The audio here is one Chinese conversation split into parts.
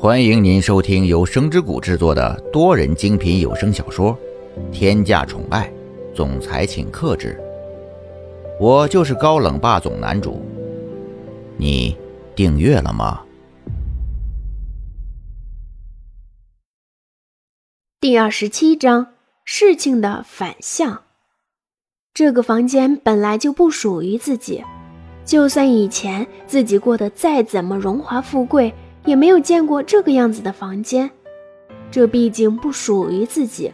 欢迎您收听由声之谷制作的多人精品有声小说《天价宠爱总裁请克制》，我就是高冷霸总男主。你订阅了吗？第二十七章：事情的反向。这个房间本来就不属于自己，就算以前自己过得再怎么荣华富贵。也没有见过这个样子的房间，这毕竟不属于自己。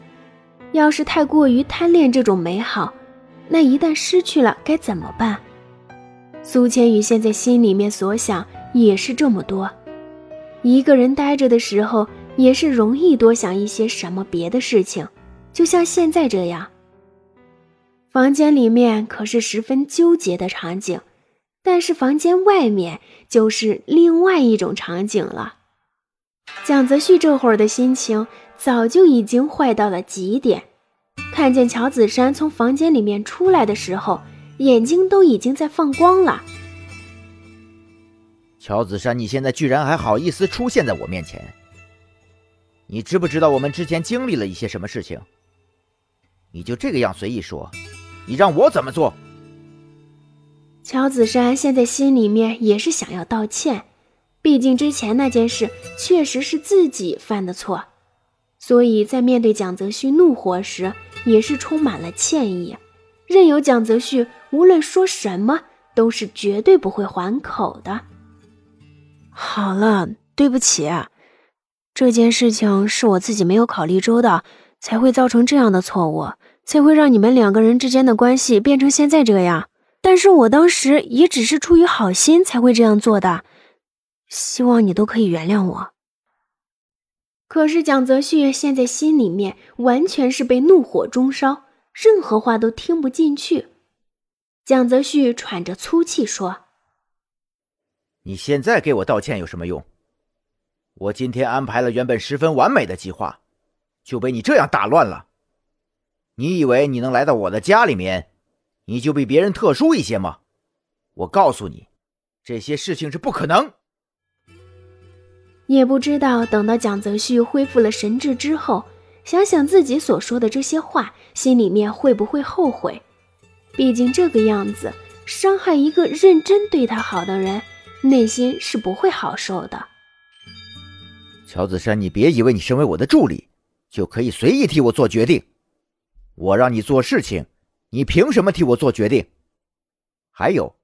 要是太过于贪恋这种美好，那一旦失去了该怎么办？苏千羽现在心里面所想也是这么多。一个人待着的时候，也是容易多想一些什么别的事情，就像现在这样。房间里面可是十分纠结的场景。但是房间外面就是另外一种场景了。蒋泽旭这会儿的心情早就已经坏到了极点，看见乔子山从房间里面出来的时候，眼睛都已经在放光了。乔子山，你现在居然还好意思出现在我面前？你知不知道我们之前经历了一些什么事情？你就这个样随意说，你让我怎么做？乔子山现在心里面也是想要道歉，毕竟之前那件事确实是自己犯的错，所以在面对蒋泽旭怒火时，也是充满了歉意，任由蒋泽旭无论说什么都是绝对不会还口的。好了，对不起，这件事情是我自己没有考虑周到，才会造成这样的错误，才会让你们两个人之间的关系变成现在这样。但是我当时也只是出于好心才会这样做的，希望你都可以原谅我。可是蒋泽旭现在心里面完全是被怒火中烧，任何话都听不进去。蒋泽旭喘着粗气说：“你现在给我道歉有什么用？我今天安排了原本十分完美的计划，就被你这样打乱了。你以为你能来到我的家里面？”你就比别人特殊一些吗？我告诉你，这些事情是不可能。也不知道等到蒋泽旭恢复了神智之后，想想自己所说的这些话，心里面会不会后悔？毕竟这个样子伤害一个认真对他好的人，内心是不会好受的。乔子山，你别以为你身为我的助理，就可以随意替我做决定。我让你做事情。你凭什么替我做决定？还有，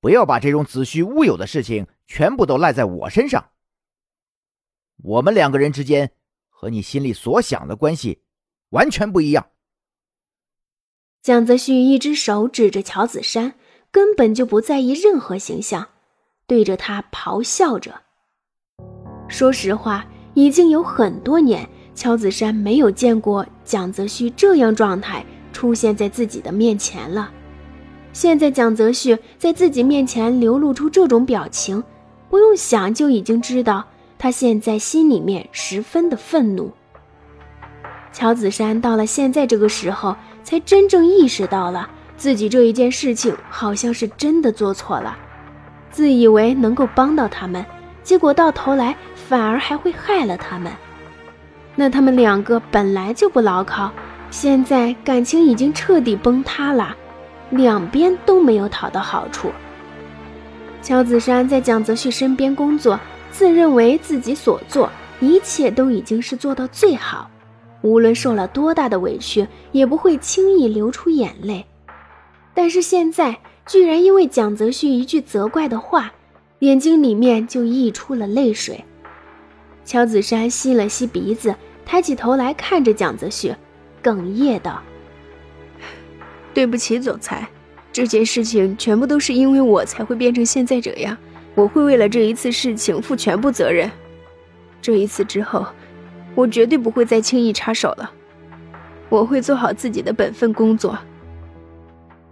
不要把这种子虚乌有的事情全部都赖在我身上。我们两个人之间和你心里所想的关系完全不一样。蒋泽旭一只手指着乔子山，根本就不在意任何形象，对着他咆哮着。说实话，已经有很多年，乔子山没有见过蒋泽旭这样状态。出现在自己的面前了。现在蒋泽旭在自己面前流露出这种表情，不用想就已经知道他现在心里面十分的愤怒。乔子山到了现在这个时候，才真正意识到了自己这一件事情好像是真的做错了，自以为能够帮到他们，结果到头来反而还会害了他们。那他们两个本来就不牢靠。现在感情已经彻底崩塌了，两边都没有讨到好处。乔子山在蒋泽旭身边工作，自认为自己所做一切都已经是做到最好，无论受了多大的委屈，也不会轻易流出眼泪。但是现在居然因为蒋泽旭一句责怪的话，眼睛里面就溢出了泪水。乔子山吸了吸鼻子，抬起头来看着蒋泽旭。哽咽道：“对不起，总裁，这件事情全部都是因为我才会变成现在这样。我会为了这一次事情负全部责任。这一次之后，我绝对不会再轻易插手了。我会做好自己的本分工作。”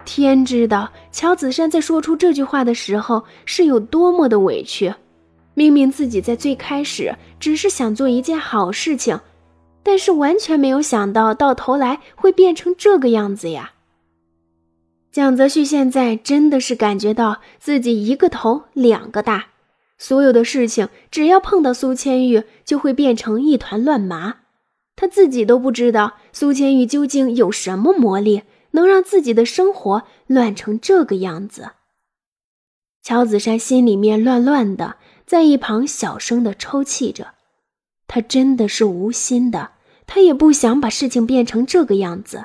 天知道，乔子珊在说出这句话的时候是有多么的委屈。明明自己在最开始只是想做一件好事情。但是完全没有想到，到头来会变成这个样子呀！蒋泽旭现在真的是感觉到自己一个头两个大，所有的事情只要碰到苏千玉，就会变成一团乱麻。他自己都不知道苏千玉究竟有什么魔力，能让自己的生活乱成这个样子。乔子山心里面乱乱的，在一旁小声的抽泣着。他真的是无心的，他也不想把事情变成这个样子。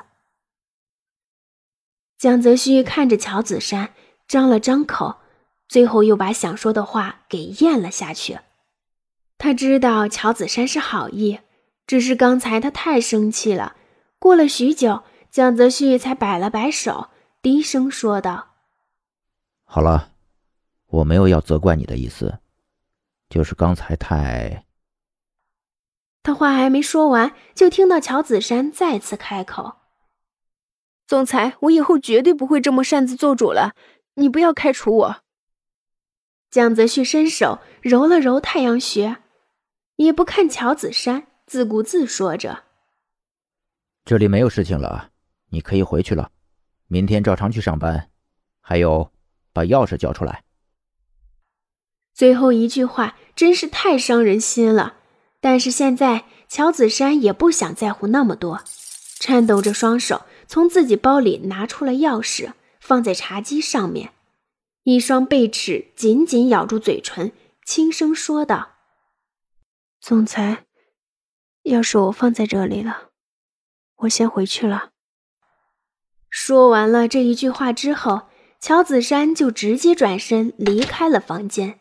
江泽旭看着乔子山，张了张口。最后又把想说的话给咽了下去。他知道乔子山是好意，只是刚才他太生气了。过了许久，江泽旭才摆了摆手，低声说道：“好了，我没有要责怪你的意思，就是刚才太……”他话还没说完，就听到乔子山再次开口：“总裁，我以后绝对不会这么擅自做主了，你不要开除我。”江泽旭伸手揉了揉太阳穴，也不看乔子山，自顾自说着：“这里没有事情了，你可以回去了。明天照常去上班。还有，把钥匙交出来。”最后一句话真是太伤人心了。但是现在乔子山也不想在乎那么多，颤抖着双手从自己包里拿出了钥匙，放在茶几上面。一双贝齿紧紧咬住嘴唇，轻声说道：“总裁，钥匙我放在这里了，我先回去了。”说完了这一句话之后，乔子山就直接转身离开了房间。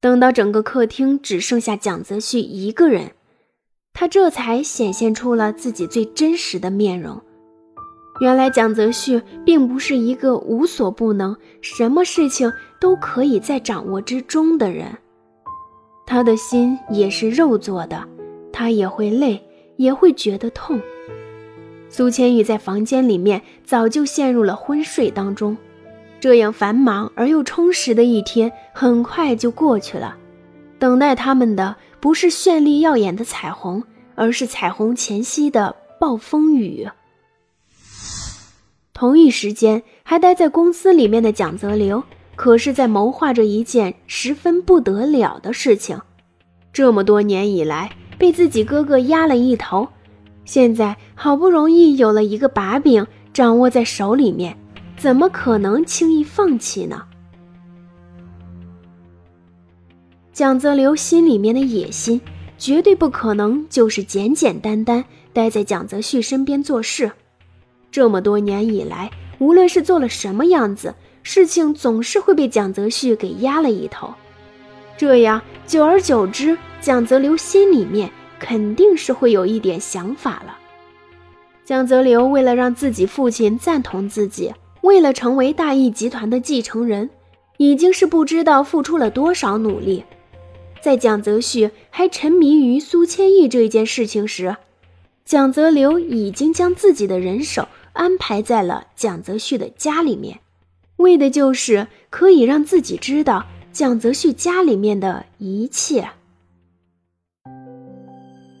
等到整个客厅只剩下蒋泽旭一个人，他这才显现出了自己最真实的面容。原来蒋泽旭并不是一个无所不能、什么事情都可以在掌握之中的人，他的心也是肉做的，他也会累，也会觉得痛。苏千玉在房间里面早就陷入了昏睡当中，这样繁忙而又充实的一天很快就过去了，等待他们的不是绚丽耀眼的彩虹，而是彩虹前夕的暴风雨。同一时间，还待在公司里面的蒋泽流，可是在谋划着一件十分不得了的事情。这么多年以来，被自己哥哥压了一头，现在好不容易有了一个把柄掌握在手里面，怎么可能轻易放弃呢？蒋泽流心里面的野心，绝对不可能就是简简单单待在蒋泽旭身边做事。这么多年以来，无论是做了什么样子，事情总是会被蒋泽旭给压了一头。这样久而久之，蒋泽流心里面肯定是会有一点想法了。蒋泽流为了让自己父亲赞同自己，为了成为大义集团的继承人，已经是不知道付出了多少努力。在蒋泽旭还沉迷于苏千义这件事情时，蒋泽流已经将自己的人手。安排在了蒋泽旭的家里面，为的就是可以让自己知道蒋泽旭家里面的一切。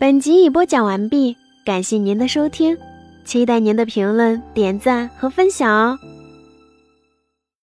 本集已播讲完毕，感谢您的收听，期待您的评论、点赞和分享哦。